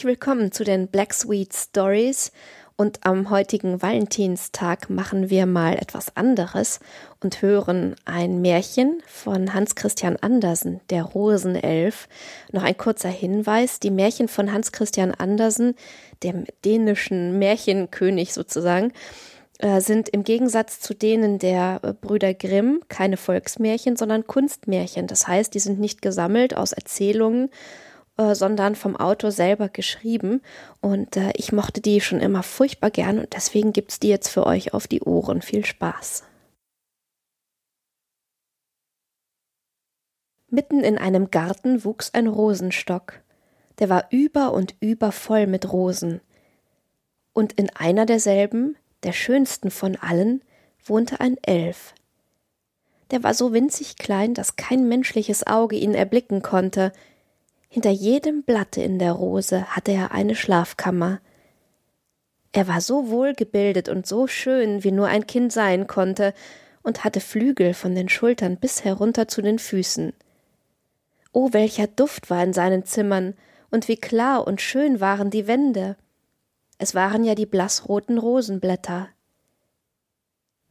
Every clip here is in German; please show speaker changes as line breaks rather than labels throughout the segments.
Herzlich willkommen zu den Black Sweet Stories. Und am heutigen Valentinstag machen wir mal etwas anderes und hören ein Märchen von Hans Christian Andersen, der Rosenelf. Noch ein kurzer Hinweis, die Märchen von Hans Christian Andersen, dem dänischen Märchenkönig sozusagen, äh, sind im Gegensatz zu denen der äh, Brüder Grimm keine Volksmärchen, sondern Kunstmärchen. Das heißt, die sind nicht gesammelt aus Erzählungen, äh, sondern vom Autor selber geschrieben. Und äh, ich mochte die schon immer furchtbar gern und deswegen gibt's die jetzt für euch auf die Ohren. Viel Spaß. Mitten in einem Garten wuchs ein Rosenstock. Der war über und über voll mit Rosen. Und in einer derselben, der schönsten von allen, wohnte ein Elf. Der war so winzig klein, dass kein menschliches Auge ihn erblicken konnte, hinter jedem Blatte in der Rose hatte er eine Schlafkammer. Er war so wohlgebildet und so schön, wie nur ein Kind sein konnte, und hatte Flügel von den Schultern bis herunter zu den Füßen. Oh, welcher Duft war in seinen Zimmern, und wie klar und schön waren die Wände. Es waren ja die blassroten Rosenblätter.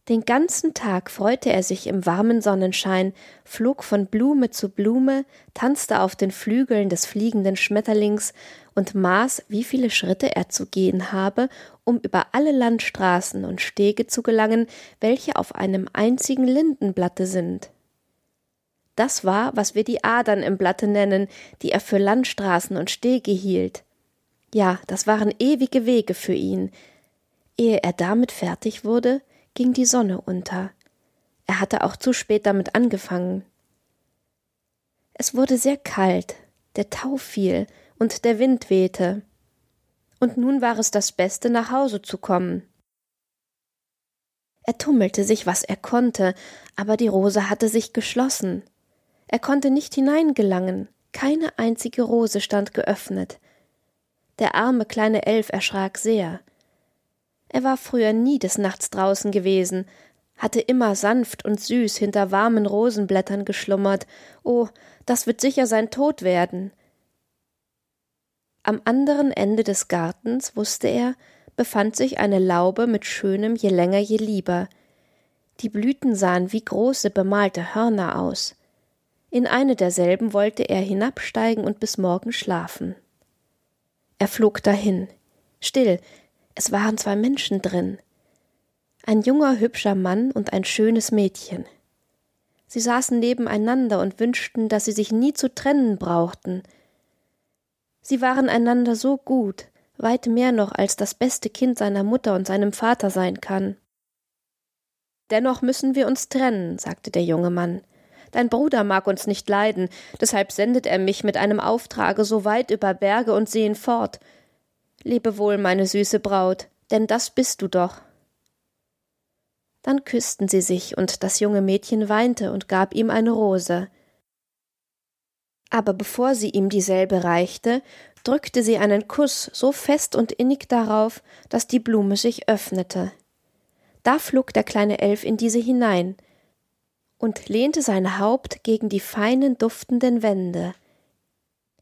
Den ganzen Tag freute er sich im warmen Sonnenschein, flog von Blume zu Blume, tanzte auf den Flügeln des fliegenden Schmetterlings und maß, wie viele Schritte er zu gehen habe, um über alle Landstraßen und Stege zu gelangen, welche auf einem einzigen Lindenblatte sind. Das war, was wir die Adern im Blatte nennen, die er für Landstraßen und Stege hielt. Ja, das waren ewige Wege für ihn. Ehe er damit fertig wurde, ging die Sonne unter. Er hatte auch zu spät damit angefangen. Es wurde sehr kalt, der Tau fiel und der Wind wehte. Und nun war es das Beste, nach Hause zu kommen. Er tummelte sich, was er konnte, aber die Rose hatte sich geschlossen. Er konnte nicht hineingelangen, keine einzige Rose stand geöffnet. Der arme kleine Elf erschrak sehr. Er war früher nie des Nachts draußen gewesen, hatte immer sanft und süß hinter warmen Rosenblättern geschlummert. Oh, das wird sicher sein Tod werden. Am anderen Ende des Gartens, wusste er, befand sich eine Laube mit schönem je länger je lieber. Die Blüten sahen wie große bemalte Hörner aus. In eine derselben wollte er hinabsteigen und bis morgen schlafen. Er flog dahin. Still, es waren zwei Menschen drin. Ein junger, hübscher Mann und ein schönes Mädchen. Sie saßen nebeneinander und wünschten, dass sie sich nie zu trennen brauchten. Sie waren einander so gut, weit mehr noch als das beste Kind seiner Mutter und seinem Vater sein kann. Dennoch müssen wir uns trennen, sagte der junge Mann. Dein Bruder mag uns nicht leiden, deshalb sendet er mich mit einem Auftrage so weit über Berge und Seen fort, Lebe wohl, meine süße Braut, denn das bist du doch. Dann küssten sie sich, und das junge Mädchen weinte und gab ihm eine Rose. Aber bevor sie ihm dieselbe reichte, drückte sie einen Kuss so fest und innig darauf, dass die Blume sich öffnete. Da flog der kleine Elf in diese hinein und lehnte sein Haupt gegen die feinen duftenden Wände,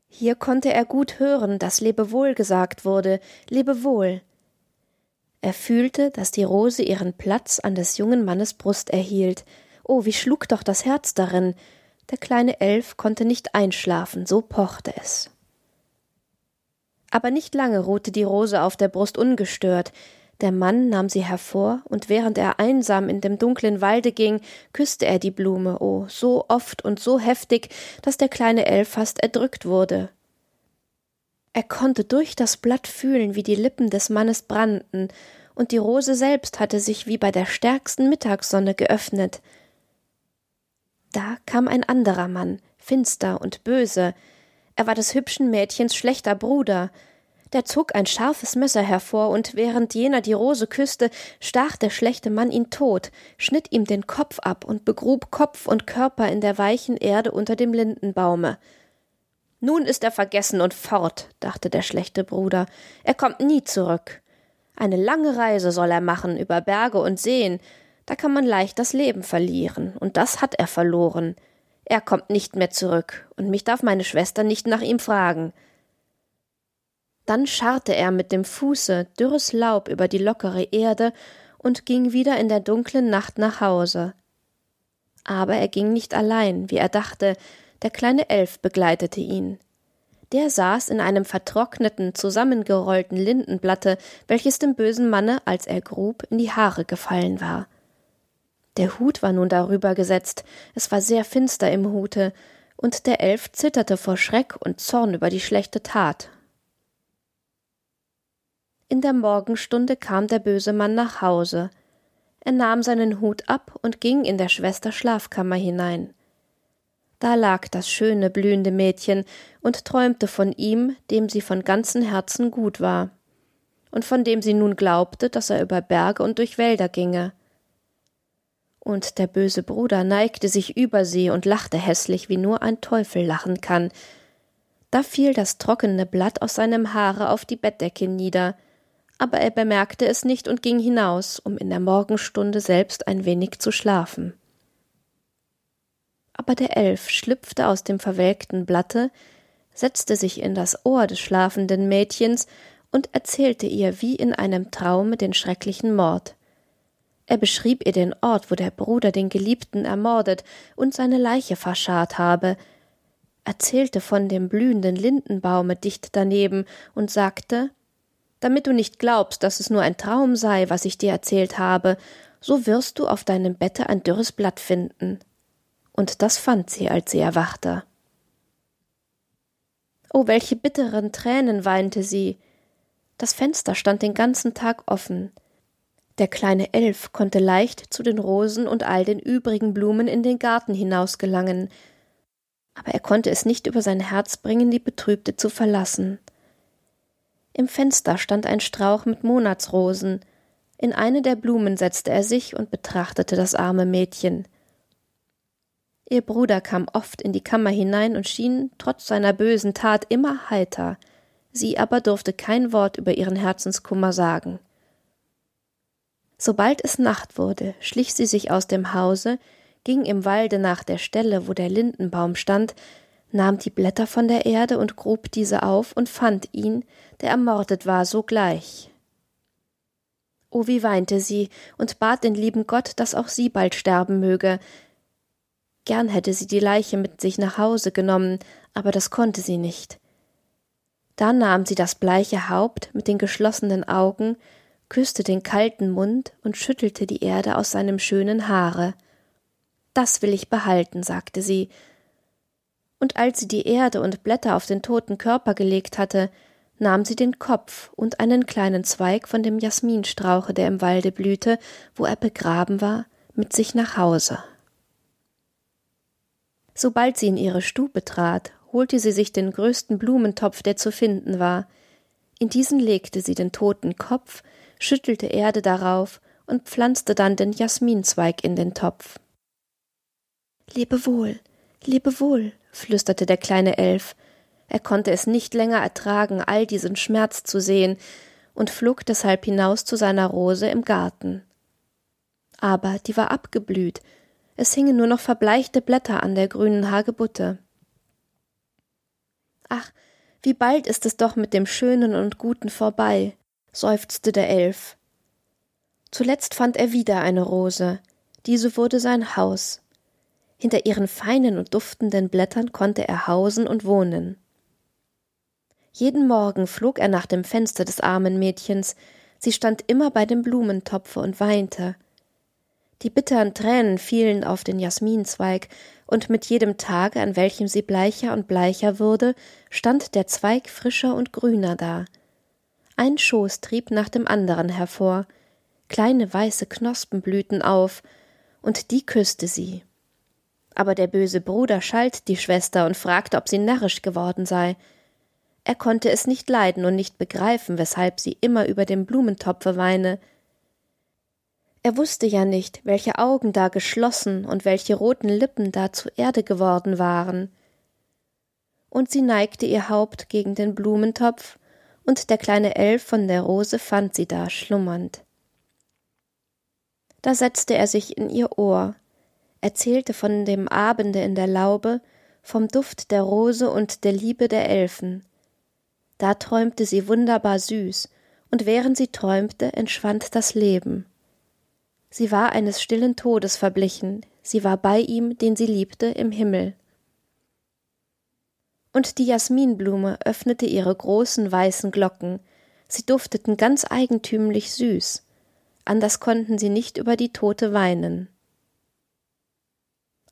hier konnte er gut hören, dass Lebewohl gesagt wurde, Lebewohl. Er fühlte, dass die Rose ihren Platz an des jungen Mannes Brust erhielt. Oh, wie schlug doch das Herz darin. Der kleine Elf konnte nicht einschlafen, so pochte es. Aber nicht lange ruhte die Rose auf der Brust ungestört. Der Mann nahm sie hervor, und während er einsam in dem dunklen Walde ging, küsste er die Blume, oh, so oft und so heftig, dass der kleine Elf fast erdrückt wurde. Er konnte durch das Blatt fühlen, wie die Lippen des Mannes brannten, und die Rose selbst hatte sich wie bei der stärksten Mittagssonne geöffnet. Da kam ein anderer Mann, finster und böse. Er war des hübschen Mädchens schlechter Bruder, der zog ein scharfes Messer hervor, und während jener die Rose küsste, stach der schlechte Mann ihn tot, schnitt ihm den Kopf ab und begrub Kopf und Körper in der weichen Erde unter dem Lindenbaume. Nun ist er vergessen und fort, dachte der schlechte Bruder, er kommt nie zurück. Eine lange Reise soll er machen über Berge und Seen, da kann man leicht das Leben verlieren, und das hat er verloren. Er kommt nicht mehr zurück, und mich darf meine Schwester nicht nach ihm fragen. Dann scharrte er mit dem Fuße dürres Laub über die lockere Erde und ging wieder in der dunklen Nacht nach Hause. Aber er ging nicht allein, wie er dachte, der kleine Elf begleitete ihn. Der saß in einem vertrockneten, zusammengerollten Lindenblatte, welches dem bösen Manne, als er grub, in die Haare gefallen war. Der Hut war nun darüber gesetzt, es war sehr finster im Hute, und der Elf zitterte vor Schreck und Zorn über die schlechte Tat. In der Morgenstunde kam der böse Mann nach Hause. Er nahm seinen Hut ab und ging in der Schwester Schlafkammer hinein. Da lag das schöne, blühende Mädchen und träumte von ihm, dem sie von ganzem Herzen gut war, und von dem sie nun glaubte, dass er über Berge und durch Wälder ginge. Und der böse Bruder neigte sich über sie und lachte hässlich, wie nur ein Teufel lachen kann. Da fiel das trockene Blatt aus seinem Haare auf die Bettdecke nieder, aber er bemerkte es nicht und ging hinaus, um in der Morgenstunde selbst ein wenig zu schlafen. Aber der Elf schlüpfte aus dem verwelkten Blatte, setzte sich in das Ohr des schlafenden Mädchens und erzählte ihr wie in einem Traume den schrecklichen Mord. Er beschrieb ihr den Ort, wo der Bruder den Geliebten ermordet und seine Leiche verscharrt habe, erzählte von dem blühenden Lindenbaume dicht daneben und sagte damit du nicht glaubst, dass es nur ein Traum sei, was ich dir erzählt habe, so wirst du auf deinem Bette ein dürres Blatt finden. Und das fand sie, als sie erwachte. Oh, welche bitteren Tränen weinte sie. Das Fenster stand den ganzen Tag offen. Der kleine Elf konnte leicht zu den Rosen und all den übrigen Blumen in den Garten hinausgelangen, aber er konnte es nicht über sein Herz bringen, die Betrübte zu verlassen. Im Fenster stand ein Strauch mit Monatsrosen. In eine der Blumen setzte er sich und betrachtete das arme Mädchen. Ihr Bruder kam oft in die Kammer hinein und schien, trotz seiner bösen Tat, immer heiter. Sie aber durfte kein Wort über ihren Herzenskummer sagen. Sobald es Nacht wurde, schlich sie sich aus dem Hause, ging im Walde nach der Stelle, wo der Lindenbaum stand, nahm die Blätter von der Erde und grub diese auf und fand ihn, der ermordet war, sogleich. O wie weinte sie und bat den lieben Gott, dass auch sie bald sterben möge. Gern hätte sie die Leiche mit sich nach Hause genommen, aber das konnte sie nicht. Da nahm sie das bleiche Haupt mit den geschlossenen Augen, küsste den kalten Mund und schüttelte die Erde aus seinem schönen Haare. Das will ich behalten, sagte sie, und als sie die Erde und Blätter auf den toten Körper gelegt hatte, nahm sie den Kopf und einen kleinen Zweig von dem Jasminstrauche, der im Walde blühte, wo er begraben war, mit sich nach Hause. Sobald sie in ihre Stube trat, holte sie sich den größten Blumentopf, der zu finden war. In diesen legte sie den toten Kopf, schüttelte Erde darauf und pflanzte dann den Jasminzweig in den Topf. Lebe wohl, lebe wohl, flüsterte der kleine Elf. Er konnte es nicht länger ertragen, all diesen Schmerz zu sehen, und flog deshalb hinaus zu seiner Rose im Garten. Aber die war abgeblüht, es hingen nur noch verbleichte Blätter an der grünen Hagebutte. Ach, wie bald ist es doch mit dem Schönen und Guten vorbei, seufzte der Elf. Zuletzt fand er wieder eine Rose, diese wurde sein Haus. Hinter ihren feinen und duftenden Blättern konnte er hausen und wohnen. Jeden Morgen flog er nach dem Fenster des armen Mädchens, sie stand immer bei dem Blumentopfe und weinte. Die bittern Tränen fielen auf den Jasminzweig, und mit jedem Tage, an welchem sie bleicher und bleicher wurde, stand der Zweig frischer und grüner da. Ein Schoß trieb nach dem anderen hervor, kleine weiße Knospen blühten auf, und die küsste sie aber der böse Bruder schalt die Schwester und fragte, ob sie närrisch geworden sei. Er konnte es nicht leiden und nicht begreifen, weshalb sie immer über dem Blumentopfe weine. Er wusste ja nicht, welche Augen da geschlossen und welche roten Lippen da zu Erde geworden waren. Und sie neigte ihr Haupt gegen den Blumentopf, und der kleine Elf von der Rose fand sie da schlummernd. Da setzte er sich in ihr Ohr, erzählte von dem Abende in der Laube, vom Duft der Rose und der Liebe der Elfen. Da träumte sie wunderbar süß, und während sie träumte, entschwand das Leben. Sie war eines stillen Todes verblichen, sie war bei ihm, den sie liebte, im Himmel. Und die Jasminblume öffnete ihre großen weißen Glocken, sie dufteten ganz eigentümlich süß, anders konnten sie nicht über die Tote weinen.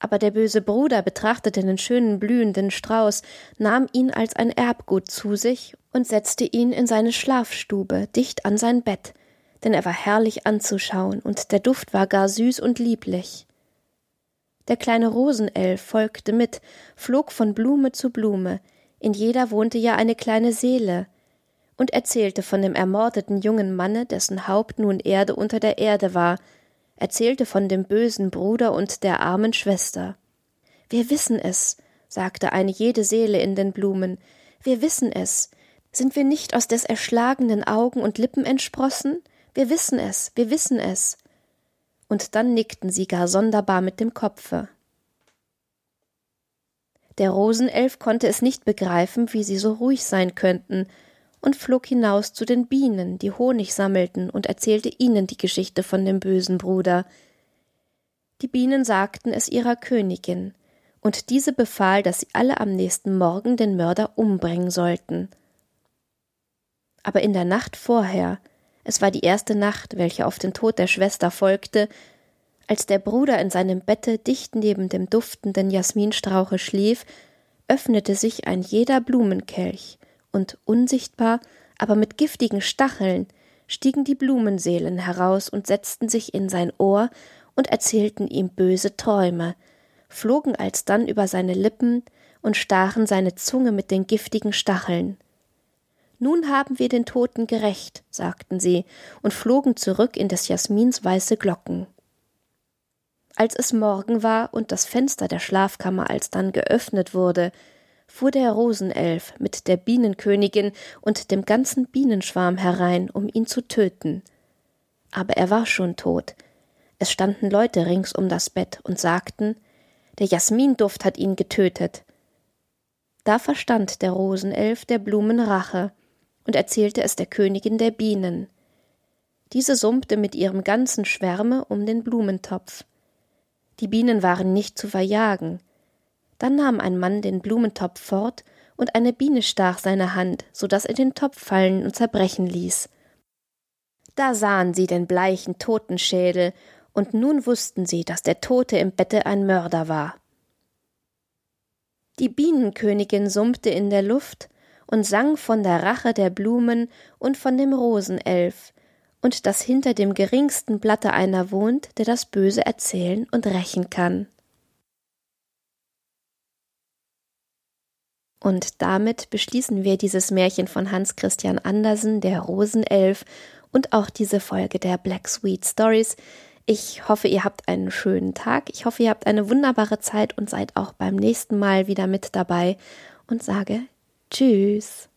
Aber der böse Bruder betrachtete den schönen blühenden Strauß, nahm ihn als ein Erbgut zu sich und setzte ihn in seine Schlafstube, dicht an sein Bett, denn er war herrlich anzuschauen, und der Duft war gar süß und lieblich. Der kleine Rosenelf folgte mit, flog von Blume zu Blume, in jeder wohnte ja eine kleine Seele, und erzählte von dem ermordeten jungen Manne, dessen Haupt nun Erde unter der Erde war, erzählte von dem bösen Bruder und der armen Schwester. Wir wissen es, sagte eine jede Seele in den Blumen, wir wissen es. Sind wir nicht aus des erschlagenen Augen und Lippen entsprossen? Wir wissen es, wir wissen es. Und dann nickten sie gar sonderbar mit dem Kopfe. Der Rosenelf konnte es nicht begreifen, wie sie so ruhig sein könnten, und flog hinaus zu den Bienen, die Honig sammelten, und erzählte ihnen die Geschichte von dem bösen Bruder. Die Bienen sagten es ihrer Königin, und diese befahl, dass sie alle am nächsten Morgen den Mörder umbringen sollten. Aber in der Nacht vorher, es war die erste Nacht, welche auf den Tod der Schwester folgte, als der Bruder in seinem Bette dicht neben dem duftenden Jasminstrauche schlief, öffnete sich ein jeder Blumenkelch, und unsichtbar, aber mit giftigen Stacheln, stiegen die Blumenseelen heraus und setzten sich in sein Ohr und erzählten ihm böse Träume, flogen alsdann über seine Lippen und stachen seine Zunge mit den giftigen Stacheln. Nun haben wir den Toten gerecht, sagten sie und flogen zurück in des Jasmins weiße Glocken. Als es Morgen war und das Fenster der Schlafkammer alsdann geöffnet wurde, fuhr der Rosenelf mit der Bienenkönigin und dem ganzen Bienenschwarm herein, um ihn zu töten. Aber er war schon tot. Es standen Leute rings um das Bett und sagten, der Jasminduft hat ihn getötet. Da verstand der Rosenelf der Blumen Rache und erzählte es der Königin der Bienen. Diese summte mit ihrem ganzen Schwärme um den Blumentopf. Die Bienen waren nicht zu verjagen, dann nahm ein Mann den Blumentopf fort, und eine Biene stach seine Hand, so dass er den Topf fallen und zerbrechen ließ. Da sahen sie den bleichen Totenschädel, und nun wussten sie, dass der Tote im Bette ein Mörder war. Die Bienenkönigin summte in der Luft und sang von der Rache der Blumen und von dem Rosenelf, und dass hinter dem geringsten Blatte einer wohnt, der das Böse erzählen und rächen kann. Und damit beschließen wir dieses Märchen von Hans Christian Andersen, der Rosenelf, und auch diese Folge der Black Sweet Stories. Ich hoffe, ihr habt einen schönen Tag. Ich hoffe, ihr habt eine wunderbare Zeit und seid auch beim nächsten Mal wieder mit dabei und sage Tschüss.